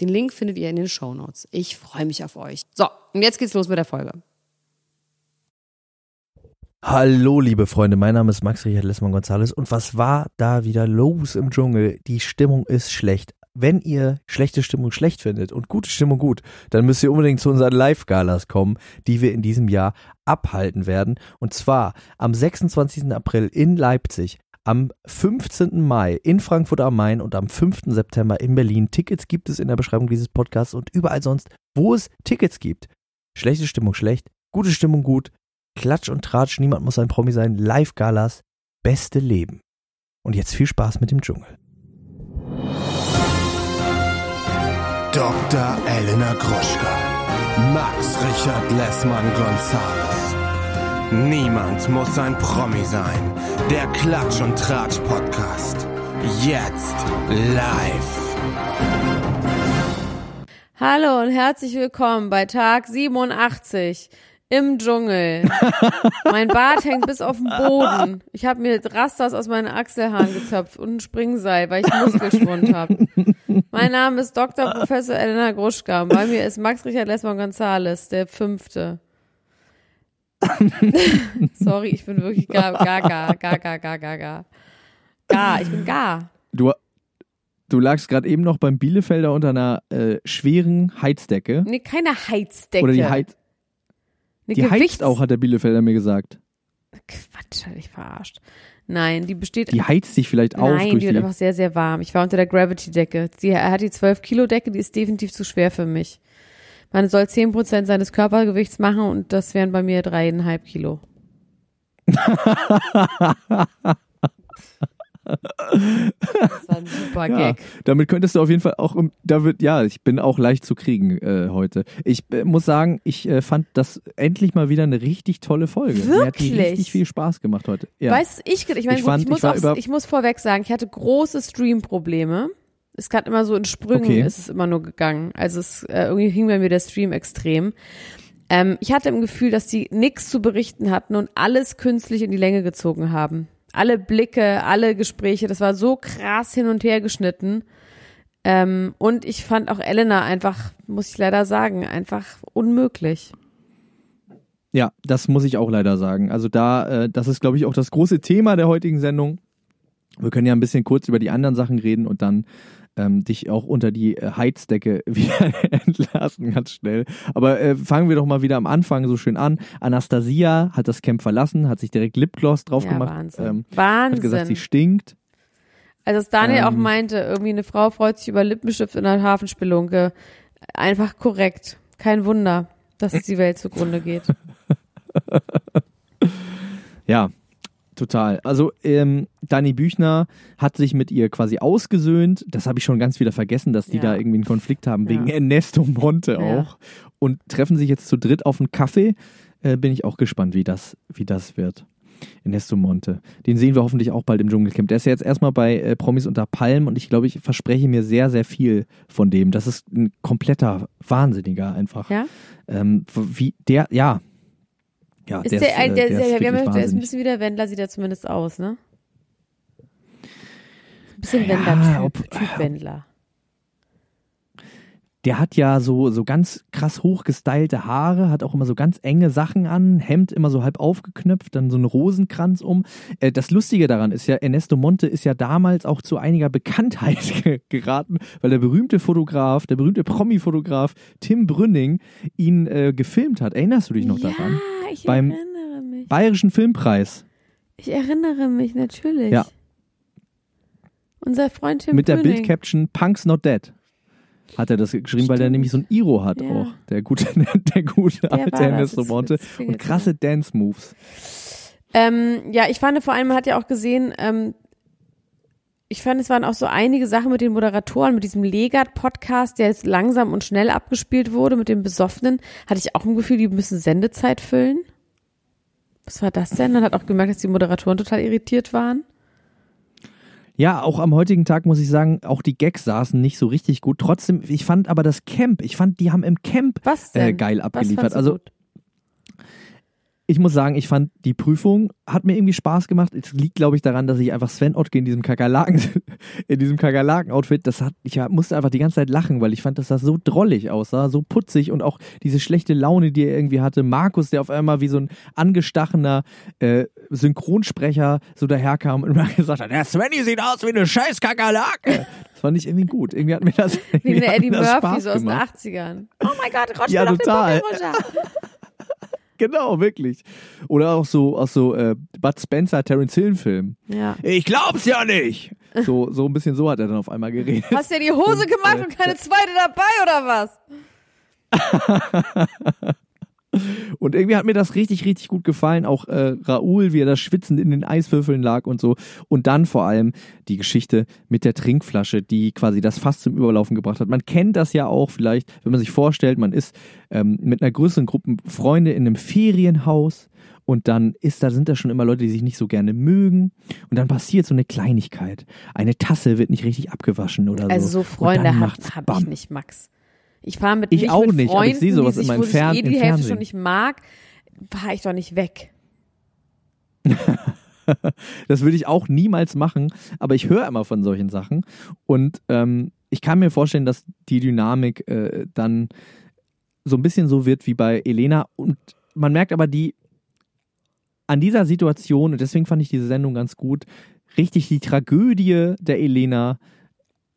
Den Link findet ihr in den Show Notes. Ich freue mich auf euch. So, und jetzt geht's los mit der Folge. Hallo, liebe Freunde, mein Name ist Max Richard Lessmann Gonzales und was war da wieder los im Dschungel? Die Stimmung ist schlecht. Wenn ihr schlechte Stimmung schlecht findet und gute Stimmung gut, dann müsst ihr unbedingt zu unseren Live-Galas kommen, die wir in diesem Jahr abhalten werden. Und zwar am 26. April in Leipzig, am 15. Mai in Frankfurt am Main und am 5. September in Berlin. Tickets gibt es in der Beschreibung dieses Podcasts und überall sonst, wo es Tickets gibt. Schlechte Stimmung schlecht, gute Stimmung gut, Klatsch und Tratsch, niemand muss ein Promi sein, Live-Galas, beste Leben. Und jetzt viel Spaß mit dem Dschungel. Dr. Elena Gruschka, Max Richard Lessmann Gonzales. Niemand muss ein Promi sein. Der Klatsch und Tratsch Podcast. Jetzt live. Hallo und herzlich willkommen bei Tag 87 im Dschungel. mein Bart hängt bis auf den Boden. Ich habe mir Rasters aus meinen Achselhaaren gezöpft und ein Springseil, weil ich Muskelschwund habe. Mein Name ist Dr. Professor Elena Gruschka. Bei mir ist Max Richard Lessmann Gonzales, der Fünfte. Sorry, ich bin wirklich gar, gar, gar, gar, gar, gar, gar, gar. Gar, ich bin gar. Du, du lagst gerade eben noch beim Bielefelder unter einer äh, schweren Heizdecke. Nee, keine Heizdecke. Oder die Heiz. Eine Die Gewichts heizt auch, hat der Bielefelder mir gesagt. Quatsch, hab ich verarscht. Nein, die besteht. Die heizt sich vielleicht auf Nein, durch die wird die. einfach sehr, sehr warm. Ich war unter der Gravity-Decke. Er hat die 12-Kilo-Decke, die ist definitiv zu schwer für mich. Man soll 10% seines Körpergewichts machen und das wären bei mir dreieinhalb Kilo. das war ein super Ja, Gag. damit könntest du auf jeden Fall auch, da wird, ja, ich bin auch leicht zu kriegen äh, heute. Ich äh, muss sagen, ich äh, fand das endlich mal wieder eine richtig tolle Folge. Mir hat Wirklich? richtig viel Spaß gemacht heute. Ja. Weißt du, ich, ich meine, Ich gut, fand- ich, muss ich auch, ich muss vorweg sagen, ich hatte große Stream-Probleme. Es kann immer so in Sprüngen Okay. ist es immer nur gegangen. Also es äh, irgendwie hing bei mir der Stream extrem. Ähm, ich hatte im Gefühl, dass die nichts zu berichten hatten und alles künstlich in die Länge gezogen haben. Alle Blicke, alle Gespräche, das war so krass hin und her geschnitten. Ähm, und ich fand auch Elena einfach, muss ich leider sagen, einfach unmöglich. Ja, das muss ich auch leider sagen. Also da, äh, das ist, glaube ich, auch das große Thema der heutigen Sendung. Wir können ja ein bisschen kurz über die anderen Sachen reden und dann ähm, dich auch unter die äh, Heizdecke wieder entlassen, ganz schnell. Aber äh, fangen wir doch mal wieder am Anfang so schön an. Anastasia hat das Camp verlassen, hat sich direkt Lipgloss drauf Ja, gemacht. Wahnsinn. Ähm, Wahnsinn. hat gesagt, sie stinkt. Also dass Daniel auch Ähm. meinte, irgendwie eine Frau freut sich über Lippenstift in der Hafenspelunke. Einfach korrekt. Kein Wunder, dass die Welt zugrunde geht. Ja, total. Also ähm, Dani Büchner hat sich mit ihr quasi ausgesöhnt. Das habe ich schon ganz wieder vergessen, dass die Ja. da irgendwie einen Konflikt haben, wegen Ja. Ernesto Monte auch. Und treffen sich jetzt zu dritt auf einen Kaffee. Äh, bin ich auch gespannt, wie das, wie das wird. Ernesto Monte. Den sehen wir hoffentlich auch bald im Dschungelcamp. Der ist ja jetzt erstmal bei äh, Promis unter Palmen und ich glaube, ich verspreche mir sehr, sehr viel von dem. Das ist ein kompletter Wahnsinniger einfach. Ja? Ähm, wie der, ja. Ja, Ist der, der, ist, ein, äh, der, der, der, ist ja- der ist ein bisschen wie der Wendler, sieht er zumindest aus, ne? Ein bisschen Ja, Wendler-Typ, ob- Typ Wendler. der hat ja so, so ganz krass hochgestylte Haare, hat auch immer so ganz enge Sachen an, Hemd immer so halb aufgeknöpft, dann so einen Rosenkranz um. Äh, das Lustige daran ist ja, Ernesto Monte ist ja damals auch zu einiger Bekanntheit ge- geraten, weil der berühmte Fotograf, der berühmte Promi-Fotograf Tim Brünning ihn äh, gefilmt hat. Erinnerst du dich noch ja, daran? Ich Beim erinnere mich. Bayerischen Filmpreis Ich erinnere mich, natürlich. Ja. Unser Freund Tim mit der. Bildcaption Punk's Not Dead. Hat er das geschrieben, weil der Stimmt. nämlich so ein Iro hat Ja. auch. Der gute, der gute alte Ernesto Monte. Und krasse Dance-Moves. Ähm, ja, ich fand vor allem, man hat ja auch gesehen, ähm, ich fand, es waren auch so einige Sachen mit den Moderatoren, mit diesem Legat-Podcast, der jetzt langsam und schnell abgespielt wurde, mit dem Besoffenen, hatte ich auch ein Gefühl, die müssen Sendezeit füllen. Was war das denn? Man hat auch gemerkt, dass die Moderatoren total irritiert waren. Ja, auch am heutigen Tag muss ich sagen, auch die Gags saßen nicht so richtig gut. Trotzdem, ich fand aber das Camp, ich fand, die haben im Camp? Äh, geil abgeliefert. Also gut? Ich muss sagen, ich fand die Prüfung hat mir irgendwie Spaß gemacht. Es liegt, glaube ich, daran, dass ich einfach Sven Ottke in diesem Kakerlaken, in diesem Kakerlaken-Outfit, das hat, ich musste einfach die ganze Zeit lachen, weil ich fand, dass das so drollig aussah, so putzig und auch diese schlechte Laune, die er irgendwie hatte. Markus, der auf einmal wie so ein angestachener äh, Synchronsprecher so daherkam und mir gesagt hat, der Svenny sieht aus wie eine scheiß Kakerlake. Das fand ich irgendwie gut. Irgendwie hat mir das Wie irgendwie eine Eddie Murphy, so aus den gemacht. 80ern. Oh mein Gott, rutsch Ja, total. den Buckel runter. Genau, wirklich. Oder auch so aus so äh, Bud Spencer, Terence Hill Film. Ja. Ich glaub's ja nicht. So, so ein bisschen so hat er dann auf einmal geredet. Hast du dir die Hose gemacht äh, und keine zweite dabei oder was? Und irgendwie hat mir das richtig, richtig gut gefallen. Auch äh, Raoul, wie er da schwitzend in den Eiswürfeln lag und so. Und dann vor allem die Geschichte mit der Trinkflasche, die quasi das Fass zum Überlaufen gebracht hat. Man kennt das ja auch vielleicht, wenn man sich vorstellt, man ist ähm, mit einer größeren Gruppe Freunde in einem Ferienhaus. Und dann ist da, sind da schon immer Leute, die sich nicht so gerne mögen. Und dann passiert so eine Kleinigkeit. Eine Tasse wird nicht richtig abgewaschen oder so. Also so Und Freunde habe hab ich nicht, Max. Ich fahre mit Ich nicht auch mit nicht, Freunden, aber ich sehe sowas die sich, immer im wo sich Fern- eh die im Hälfte Fernsehen. schon nicht mag, fahre ich doch nicht weg. Das würde ich auch niemals machen, aber ich höre immer von solchen Sachen. Und ähm, ich kann mir vorstellen, dass die Dynamik äh, dann so ein bisschen so wird wie bei Elena. Und man merkt aber die an dieser Situation, und deswegen fand ich diese Sendung ganz gut, richtig die Tragödie der Elena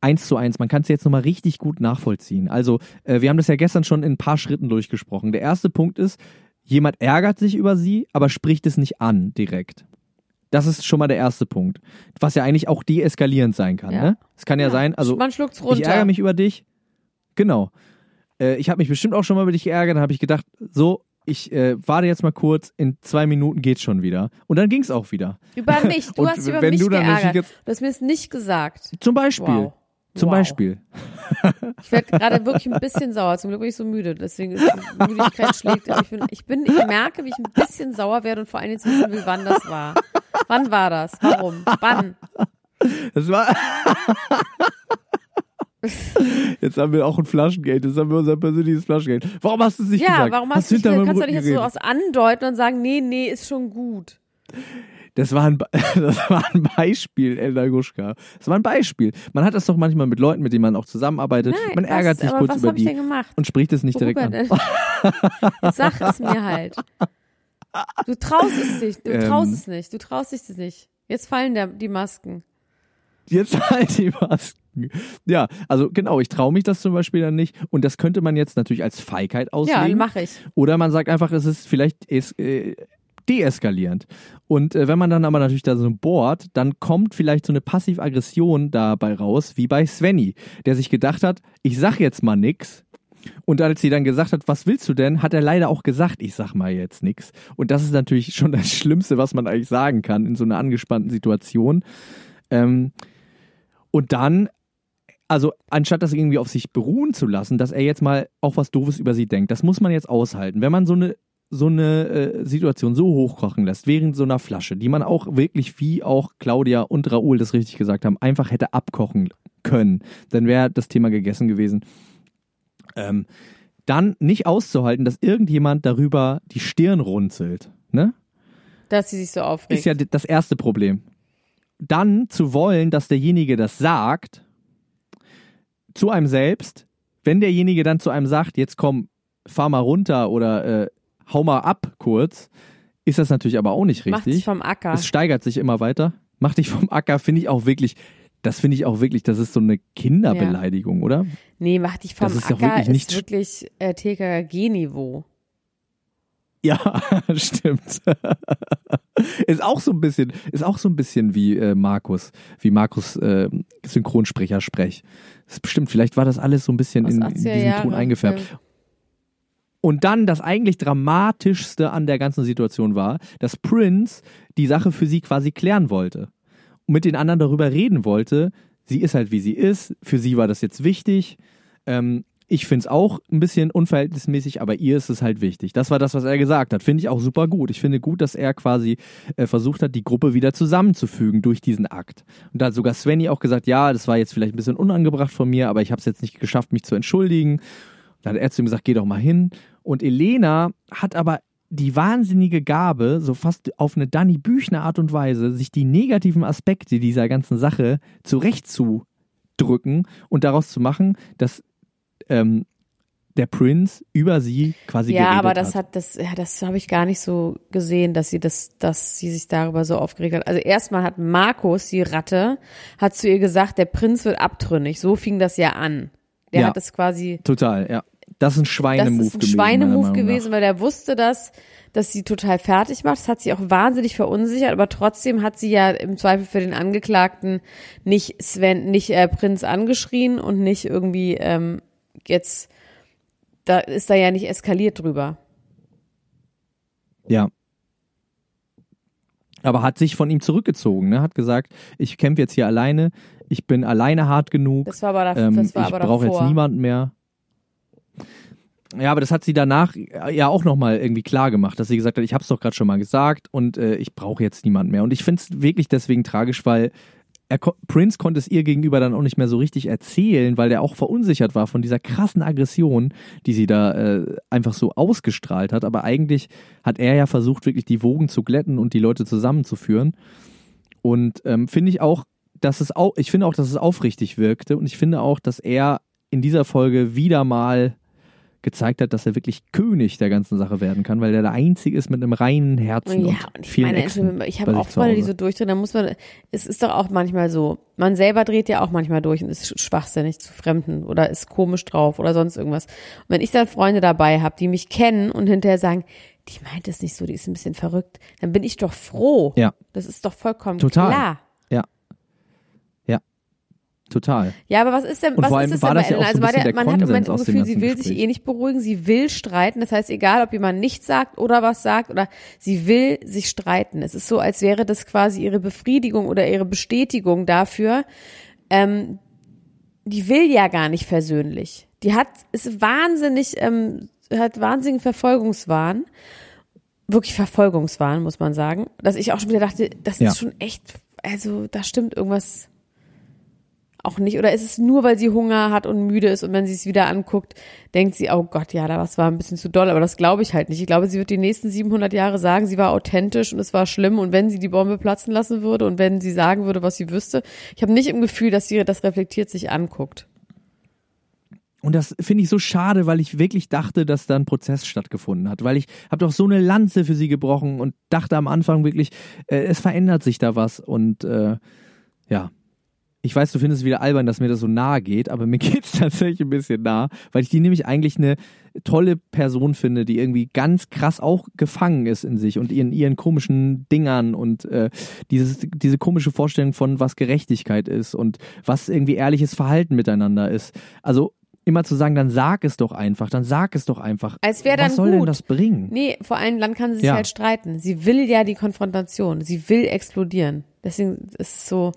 eins zu eins. Man kann es jetzt nochmal richtig gut nachvollziehen. Also, äh, wir haben das ja gestern schon in ein paar Schritten durchgesprochen. Der erste Punkt ist, jemand ärgert sich über sie, aber spricht es nicht an direkt. Das ist schon mal der erste Punkt. Was ja eigentlich auch deeskalierend sein kann. Ja. Ne? Es kann ja, Ja, sein, also Man schluckt's runter. ich ärgere mich über dich. Genau. Äh, ich habe mich bestimmt auch schon mal über dich geärgert. Dann habe ich gedacht, so, ich äh, warte jetzt mal kurz, in zwei Minuten geht's schon wieder. Und dann ging's auch wieder. Über mich. Du hast über wenn mich du dann geärgert. jetzt- Du hast mir es nicht gesagt. Zum Beispiel. Wow. Zum wow. Beispiel. Ich werde gerade wirklich ein bisschen sauer. Zum Glück bin ich so müde. Deswegen ist die Müdigkeit schlägt. Ich bin, ich bin, ich merke, wie ich ein bisschen sauer werde und vor allem jetzt wissen will, wann das war. Wann war das? Warum? Wann? Das war. Jetzt haben wir auch ein Flaschengeld. Jetzt haben wir unser persönliches Flaschengeld. Warum hast du es nicht Ja, gesagt? warum hast du nicht, meinem kannst du nicht jetzt so aus andeuten und sagen, nee, nee, ist schon gut. Das war ein, das war ein Beispiel, Elda Guschka. Das war ein Beispiel. Man hat das doch manchmal mit Leuten, mit denen man auch zusammenarbeitet. Nein, man ärgert was, sich kurz was über die denn gemacht? und spricht es nicht direkt Worüber an. denn? Jetzt sag es mir halt. Du traust es nicht. Du Ähm. traust es nicht. Du traust dich es nicht. Jetzt fallen der, die Masken. Jetzt halt die Masken. Ja, also genau, ich traue mich das zum Beispiel dann nicht. Und das könnte man jetzt natürlich als Feigheit Ja, auslegen. mache ich. Oder man sagt einfach, es ist vielleicht es, äh, deeskalierend. Und äh, wenn man dann aber natürlich da so bohrt, dann kommt vielleicht so eine Passiv-Aggression dabei raus, wie bei Svenny, der sich gedacht hat, ich sag jetzt mal nix. Und als sie dann gesagt hat, was willst du denn, hat er leider auch gesagt, ich sag mal jetzt nix. Und das ist natürlich schon das Schlimmste, was man eigentlich sagen kann in so einer angespannten Situation. Ähm, und dann, also anstatt das irgendwie auf sich beruhen zu lassen, dass er jetzt mal auch was Doofes über sie denkt, das muss man jetzt aushalten. Wenn man so eine so eine äh, Situation so hochkochen lässt, während so einer Flasche, die man auch wirklich, wie auch Claudia und Raoul das richtig gesagt haben, einfach hätte abkochen können, dann wäre das Thema gegessen gewesen. Ähm, dann nicht auszuhalten, dass irgendjemand darüber die Stirn runzelt. Ne? Dass sie sich so aufregt. Ist ja das erste Problem. Dann zu wollen, dass derjenige das sagt, zu einem selbst, wenn derjenige dann zu einem sagt, jetzt komm, fahr mal runter oder äh, hau mal ab kurz, ist das natürlich aber auch nicht Macht sich richtig. vom Acker. Es steigert sich immer weiter. Mach dich vom Acker, finde ich auch wirklich, das finde ich auch wirklich, das ist so eine Kinderbeleidigung, oder? Nee, mach dich vom Das ist Acker wirklich ist nicht- wirklich äh, TKG-Niveau. Ja, stimmt. ist auch so ein bisschen, ist auch so ein bisschen wie äh, Markus, wie Markus äh, Synchronsprecher sprech. Das ist bestimmt, vielleicht war das alles so ein bisschen in, in 80er diesen Jahre. Ton eingefärbt. Und dann das eigentlich dramatischste an der ganzen Situation war, dass Prince die Sache für sie quasi klären wollte. Und mit den anderen darüber reden wollte. Sie ist halt wie sie ist. Für sie war das jetzt wichtig. Ähm, ich finde es auch ein bisschen unverhältnismäßig, aber ihr ist es halt wichtig. Das war das, was er gesagt hat. Finde ich auch super gut. Ich finde gut, dass er quasi äh, versucht hat, die Gruppe wieder zusammenzufügen durch diesen Akt. Und da hat sogar Svenny auch gesagt, ja, das war jetzt vielleicht ein bisschen unangebracht von mir, aber ich habe es jetzt nicht geschafft, mich zu entschuldigen. Da hat er zu ihm gesagt, geh doch mal hin. Und Elena hat aber die wahnsinnige Gabe, so fast auf eine Danny Büchner Art und Weise, sich die negativen Aspekte dieser ganzen Sache zurechtzudrücken und daraus zu machen, dass ähm, der Prinz über sie quasi ja, aber hat. das hat das ja, das habe ich gar nicht so gesehen, dass sie das dass sie sich darüber so aufgeregt hat. Also erstmal hat Markus die Ratte hat zu ihr gesagt, der Prinz wird abtrünnig. So fing das ja an. Der Ja. hat es quasi Total, ja. Das ist ein das Schweinemove ist ein gewesen. Schweinemove gewesen, weil er wusste, dass, dass sie total fertig macht. Das hat sie auch wahnsinnig verunsichert, aber trotzdem hat sie ja im Zweifel für den Angeklagten nicht Sven, nicht äh, Prinz angeschrien und nicht irgendwie ähm, jetzt, da ist da ja nicht eskaliert drüber. Ja. Aber hat sich von ihm zurückgezogen, ne? Hat gesagt, ich kämpfe jetzt hier alleine, ich bin alleine hart genug. Das war aber, da, Ähm, das war ich brauche jetzt niemanden mehr. Ja, aber das hat sie danach ja auch nochmal irgendwie klar gemacht, dass sie gesagt hat, ich habe es doch gerade schon mal gesagt und äh, ich brauche jetzt niemanden mehr. Und ich finde es wirklich deswegen tragisch, weil er, Prince konnte es ihr gegenüber dann auch nicht mehr so richtig erzählen, weil der auch verunsichert war von dieser krassen Aggression, die sie da äh, einfach so ausgestrahlt hat. Aber eigentlich hat er ja versucht, wirklich die Wogen zu glätten und die Leute zusammenzuführen. Und ähm, finde ich auch, dass es auch, ich finde auch, dass es aufrichtig wirkte und ich finde auch, dass er in dieser Folge wieder mal gezeigt hat, dass er wirklich König der ganzen Sache werden kann, weil er der Einzige ist mit einem reinen Herzen Ja, und und ich vielen meine, Exen ich habe auch Freunde, die so durchdrehen, da muss man, es ist doch auch manchmal so, man selber dreht ja auch manchmal durch und ist schwachsinnig zu Fremden oder ist komisch drauf oder sonst irgendwas. Und wenn ich dann Freunde dabei habe, die mich kennen und hinterher sagen, die meint es nicht so, die ist ein bisschen verrückt, dann bin ich doch froh. Ja. Das ist doch vollkommen Total. klar. Total. Ja, aber was ist denn, Und was ist war denn das bei Ellen? so Also bisschen hat- der man hat im Moment Konsens das Gefühl, sie will sich Gespräch. eh nicht beruhigen, sie will streiten. Das heißt, egal, ob jemand nichts sagt oder was sagt oder sie will sich streiten. Es ist so, als wäre das quasi ihre Befriedigung oder ihre Bestätigung dafür. Ähm, die will ja gar nicht versöhnlich. Die hat, ist wahnsinnig, ähm, hat wahnsinnigen Verfolgungswahn. Wirklich Verfolgungswahn, muss man sagen. Dass ich auch schon wieder dachte, das Ja. ist schon echt, also da stimmt irgendwas auch nicht. Oder ist es nur, weil sie Hunger hat und müde ist und wenn sie es wieder anguckt, denkt sie, oh Gott, ja, da was war ein bisschen zu doll. Aber das glaube ich halt nicht. Ich glaube, sie wird die nächsten 700 Jahre sagen, sie war authentisch und es war schlimm. Und wenn sie die Bombe platzen lassen würde und wenn sie sagen würde, was sie wüsste, ich habe nicht im Gefühl, dass sie das reflektiert sich anguckt. Und das finde ich so schade, weil ich wirklich dachte, dass da ein Prozess stattgefunden hat. Weil ich habe doch so eine Lanze für sie gebrochen und dachte am Anfang wirklich, äh, es verändert sich da was. Und äh, ja, ich weiß, du findest es wieder albern, dass mir das so nahe geht, aber mir geht es tatsächlich ein bisschen nah, weil ich die nämlich eigentlich eine tolle Person finde, die irgendwie ganz krass auch gefangen ist in sich und in ihren komischen Dingern und äh, dieses, diese komische Vorstellung von, was Gerechtigkeit ist und was irgendwie ehrliches Verhalten miteinander ist. Also immer zu sagen, dann sag es doch einfach, dann sag es doch einfach. Als wäre dann Was soll denn gut. das bringen? Nee, vor allem dann kann sie sich Ja. halt streiten. Sie will ja die Konfrontation. Sie will explodieren. Deswegen ist es so.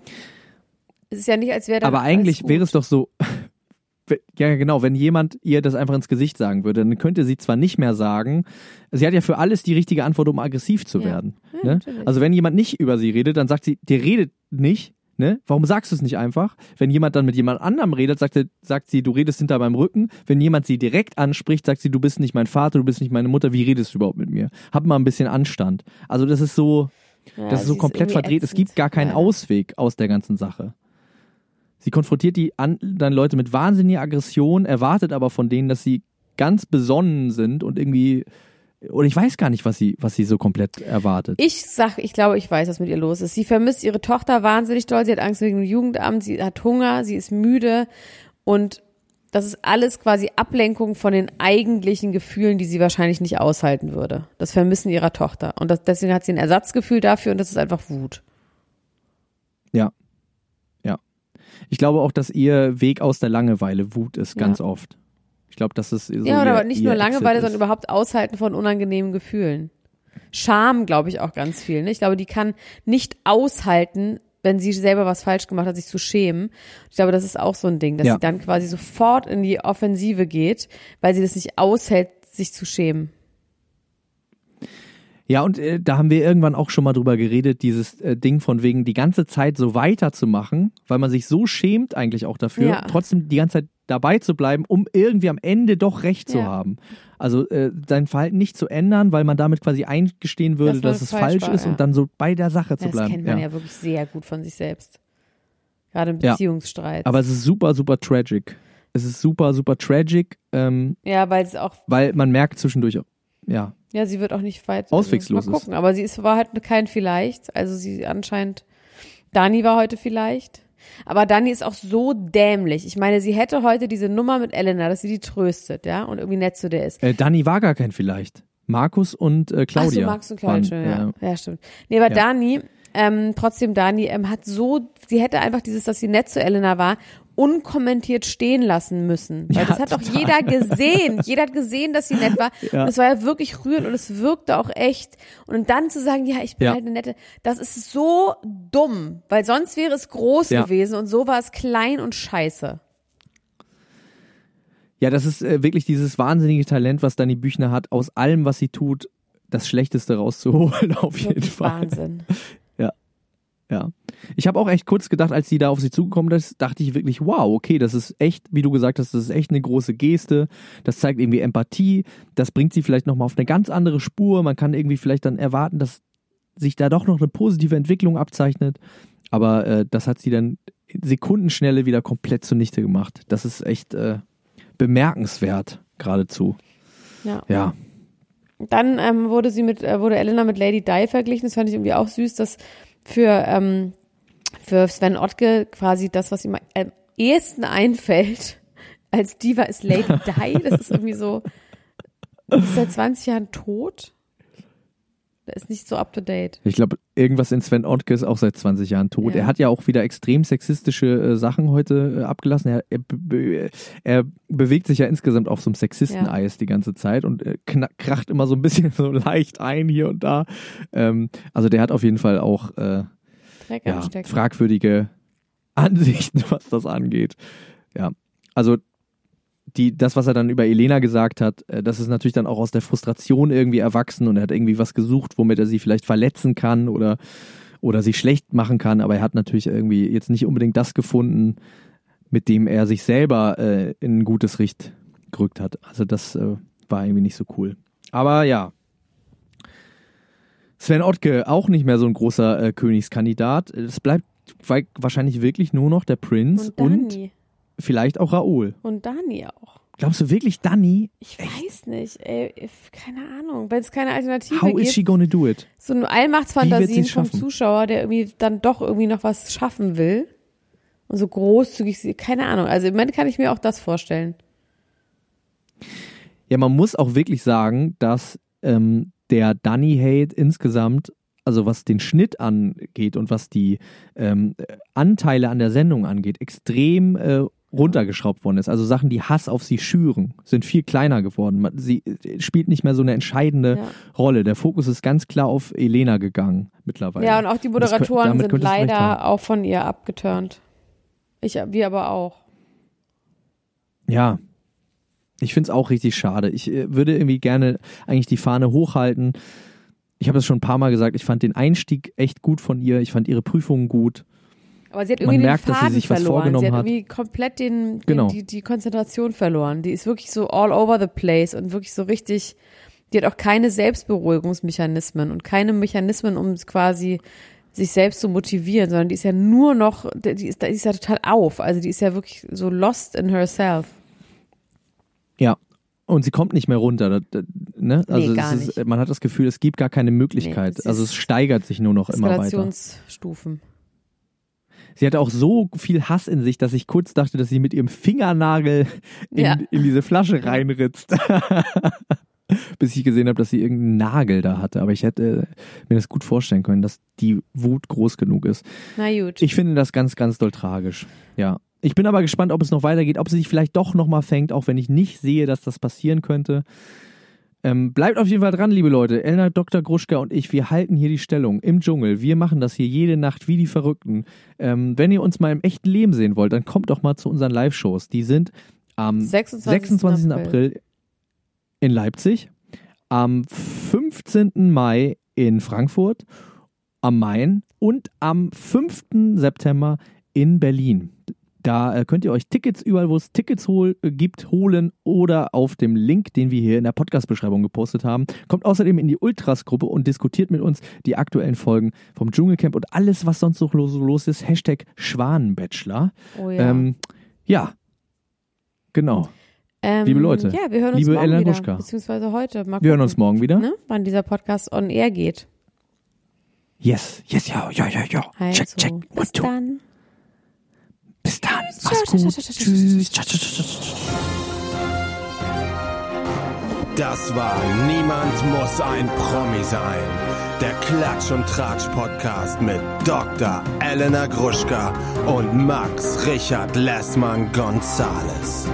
Es ist ja nicht, als wäre dann Aber eigentlich wäre es doch so, ja genau, wenn jemand ihr das einfach ins Gesicht sagen würde, dann könnte sie zwar nicht mehr sagen, sie hat ja für alles die richtige Antwort, um aggressiv zu Ja. werden. Ja, ne? Also wenn jemand nicht über sie redet, dann sagt sie, der redet nicht. Ne? Warum sagst du es nicht einfach? Wenn jemand dann mit jemand anderem redet, sagt, sagt sie, du redest hinter meinem Rücken. Wenn jemand sie direkt anspricht, sagt sie, du bist nicht mein Vater, du bist nicht meine Mutter. Wie redest du überhaupt mit mir? Hab mal ein bisschen Anstand. Also das ist so, Ja, das ist so komplett irgendwie verdreht. Es ätzend. gibt gar keinen Ja. Ausweg aus der ganzen Sache. Sie konfrontiert die anderen Leute mit wahnsinniger Aggression, erwartet aber von denen, dass sie ganz besonnen sind und irgendwie, oder ich weiß gar nicht, was sie, was sie so komplett erwartet. Ich sag, ich glaube, ich weiß, was mit ihr los ist. Sie vermisst ihre Tochter wahnsinnig doll. Sie hat Angst wegen dem Jugendamt. Sie hat Hunger. Sie ist müde. Und das ist alles quasi Ablenkung von den eigentlichen Gefühlen, die sie wahrscheinlich nicht aushalten würde. Das Vermissen ihrer Tochter. Und das, deswegen hat sie ein Ersatzgefühl dafür und das ist einfach Wut. Ja. Ja. Ich glaube auch, dass ihr Weg aus der Langeweile Wut ist, Ja. ganz oft. glaube, das ist so ja, oder ihr, nicht nur Langeweile, sondern überhaupt Aushalten von unangenehmen Gefühlen. Scham, glaube ich, auch ganz viel. Ne? Ich glaube, die kann nicht aushalten, wenn sie selber was falsch gemacht hat, sich zu schämen. Ich glaube, das ist auch so ein Ding, dass Ja. sie dann quasi sofort in die Offensive geht, weil sie das nicht aushält, sich zu schämen. Ja, und äh, da haben wir irgendwann auch schon mal drüber geredet, dieses äh, Ding von wegen die ganze Zeit so weiterzumachen, weil man sich so schämt eigentlich auch dafür, Ja. trotzdem die ganze Zeit dabei zu bleiben, um irgendwie am Ende doch recht zu Ja. haben. Also äh, sein Verhalten nicht zu ändern, weil man damit quasi eingestehen würde, Dass dass, es falsch war, ist ja. und dann so bei der Sache zu Das bleiben. kennt man ja. wirklich sehr gut von sich selbst. Gerade im. Beziehungsstreit. Aber es ist super, super tragic. Es ist super, super tragic, ähm, ja, weil es auch weil man merkt zwischendurch, ja, Ja, sie wird auch nicht weit. Auswegslos mal gucken. Aber sie ist, war halt kein vielleicht. Also sie anscheinend. Dani war heute vielleicht. Aber Dani ist auch so dämlich. Ich meine, sie hätte heute diese Nummer mit Elena, dass sie die tröstet, ja, und irgendwie nett zu der ist. Äh, Dani war gar kein vielleicht. Markus und äh, Claudia. Ach so, Max und Claudia, waren, äh, ja. ja, stimmt. Nee, aber Ja. Dani, ähm, trotzdem Dani, ähm, hat so, sie hätte einfach dieses, dass sie nett zu Elena war, unkommentiert stehen lassen müssen. Weil Ja, das hat doch total. jeder gesehen. Jeder hat gesehen, dass sie nett war. Ja. Und es war ja wirklich rührend und es wirkte auch echt. Und dann zu sagen, ja, ich bin Ja. halt eine nette, das ist so dumm. Weil sonst wäre es groß gewesen und so war es klein und scheiße. Ja, das ist äh, wirklich dieses wahnsinnige Talent, was Dani Büchner hat, aus allem, was sie tut, das Schlechteste rauszuholen, auf jeden Wirklich Fall. Wahnsinn. Ja. Ich habe auch echt kurz gedacht, als sie da auf sie zugekommen ist, dachte ich wirklich, wow, okay, das ist echt, wie du gesagt hast, das ist echt eine große Geste. Das zeigt irgendwie Empathie. Das bringt sie vielleicht nochmal auf eine ganz andere Spur. Man kann irgendwie vielleicht dann erwarten, dass sich da doch noch eine positive Entwicklung abzeichnet. Aber äh, das hat sie dann Sekundenschnelle wieder komplett zunichte gemacht. Das ist echt äh, bemerkenswert, geradezu. Ja. Ja. Dann ähm, wurde sie mit, äh, wurde Elena mit Lady Di verglichen. Das fand ich irgendwie auch süß, dass für, ähm, für Sven Ottke quasi das, was ihm am ehesten einfällt als Diva ist Lady Di. Das ist irgendwie so, ist seit 20 Jahren tot. Der ist nicht so up to date. Ich glaube, irgendwas in Sven Ottke ist auch seit 20 Jahren tot. Ja. Er hat ja auch wieder extrem sexistische äh, Sachen heute äh, abgelassen. Er, er, er bewegt sich ja insgesamt auf so einem Sexisten-Eis die ganze Zeit und äh, kracht immer so ein bisschen so leicht ein hier und da. Ähm, also der hat auf jeden Fall auch äh, ja, fragwürdige Ansichten, was das angeht. Ja, also die, das, was er dann über Elena gesagt hat, äh, das ist natürlich dann auch aus der Frustration irgendwie erwachsen und er hat irgendwie was gesucht, womit er sie vielleicht verletzen kann oder, oder sie schlecht machen kann, aber er hat natürlich irgendwie jetzt nicht unbedingt das gefunden, mit dem er sich selber äh, in ein gutes Licht gerückt hat. Also das äh, war irgendwie nicht so cool. Aber ja. Sven Ottke, auch nicht mehr so ein großer äh, Königskandidat. Es bleibt wa- wahrscheinlich wirklich nur noch der Prinz Und und. Vielleicht auch Raoul. Und Dani auch. Glaubst du wirklich, Dani? Ich weiß nicht, ey, keine Ahnung, wenn es keine Alternative How gibt. is she gonna do it? so eine wird Allmachtsfantasien vom? Zuschauer, der irgendwie dann doch irgendwie noch was schaffen will. Und so großzügig, sie- keine Ahnung. Also im Moment kann ich mir auch das vorstellen. Ja, man muss auch wirklich sagen, dass ähm, der Dunny-Hate insgesamt, also was den Schnitt angeht und was die ähm, Anteile an der Sendung angeht, extrem äh, runtergeschraubt worden ist. Also Sachen, die Hass auf sie schüren, sind viel kleiner geworden. Sie äh, spielt nicht mehr so eine entscheidende Ja. Rolle. Der Fokus ist ganz klar auf Elena gegangen mittlerweile. Ja, und auch die Moderatoren sind könnte es haben. leider auch von ihr abgeturnt. Ich, wir aber auch. Ja. Ich finde es auch richtig schade. Ich äh, würde irgendwie gerne eigentlich die Fahne hochhalten. Ich habe das schon ein paar Mal gesagt. Ich fand den Einstieg echt gut von ihr. Ich fand ihre Prüfungen gut. Aber sie hat Man irgendwie merkt, den dass sie Faden sich was verloren. vorgenommen sie hat, irgendwie komplett den, den Genau. die, die Konzentration verloren. Die ist wirklich so all over the place und wirklich so richtig, die hat auch keine Selbstberuhigungsmechanismen und keine Mechanismen, um es quasi sich selbst zu motivieren, sondern die ist ja nur noch, die ist, die ist ja total auf. Also die ist ja wirklich so lost in herself. Ja. Und sie kommt nicht mehr runter. Ne? Also gar es ist, nicht. man hat das Gefühl, es gibt gar keine Möglichkeit. Nee, also es steigert sich nur noch immer weiter. Eskalationsstufen. Sie hatte auch so viel Hass in sich, dass ich kurz dachte, dass sie mit ihrem Fingernagel in, Ja. in diese Flasche reinritzt. Bis ich gesehen habe, dass sie irgendeinen Nagel da hatte. Aber ich hätte mir das gut vorstellen können, dass die Wut groß genug ist. Na gut. Ich finde das ganz, ganz doll tragisch. Ja. Ich bin aber gespannt, ob es noch weitergeht, ob sie sich vielleicht doch nochmal fängt, auch wenn ich nicht sehe, dass das passieren könnte. Ähm, bleibt auf jeden Fall dran, liebe Leute. Elna, Dr. Gruschka und ich, wir halten hier die Stellung im Dschungel. Wir machen das hier jede Nacht wie die Verrückten. Ähm, wenn ihr uns mal im echten Leben sehen wollt, dann kommt doch mal zu unseren Live-Shows. Die sind am 26. 26. April in Leipzig, am 15. Mai in Frankfurt, am Main und am 5. September in Berlin. Da äh, könnt ihr euch Tickets überall, wo es Tickets hol, äh, gibt, holen oder auf dem Link, den wir hier in der Podcast-Beschreibung gepostet haben. Kommt außerdem in die Ultras-Gruppe und diskutiert mit uns die aktuellen Folgen vom Dschungelcamp und alles, was sonst so los, los ist. Hashtag Schwanenbachelor. Oh ja. Ähm, ja, genau. Ähm, liebe Leute, ja, wir hören uns liebe morgen Ellen wieder, beziehungsweise heute. Mal Wir hören uns morgen wieder. Ne? Wann dieser Podcast on air geht. Yes, yes, ja, ja, ja, ja. Also, check, check. One, bis two. dann. Bis dann. Mach's gut. Tschüss. Das war Niemand muss ein Promi sein. Der Klatsch und Tratsch Podcast mit Dr. Elena Gruschka und Max Richard Lessmann Gonzales.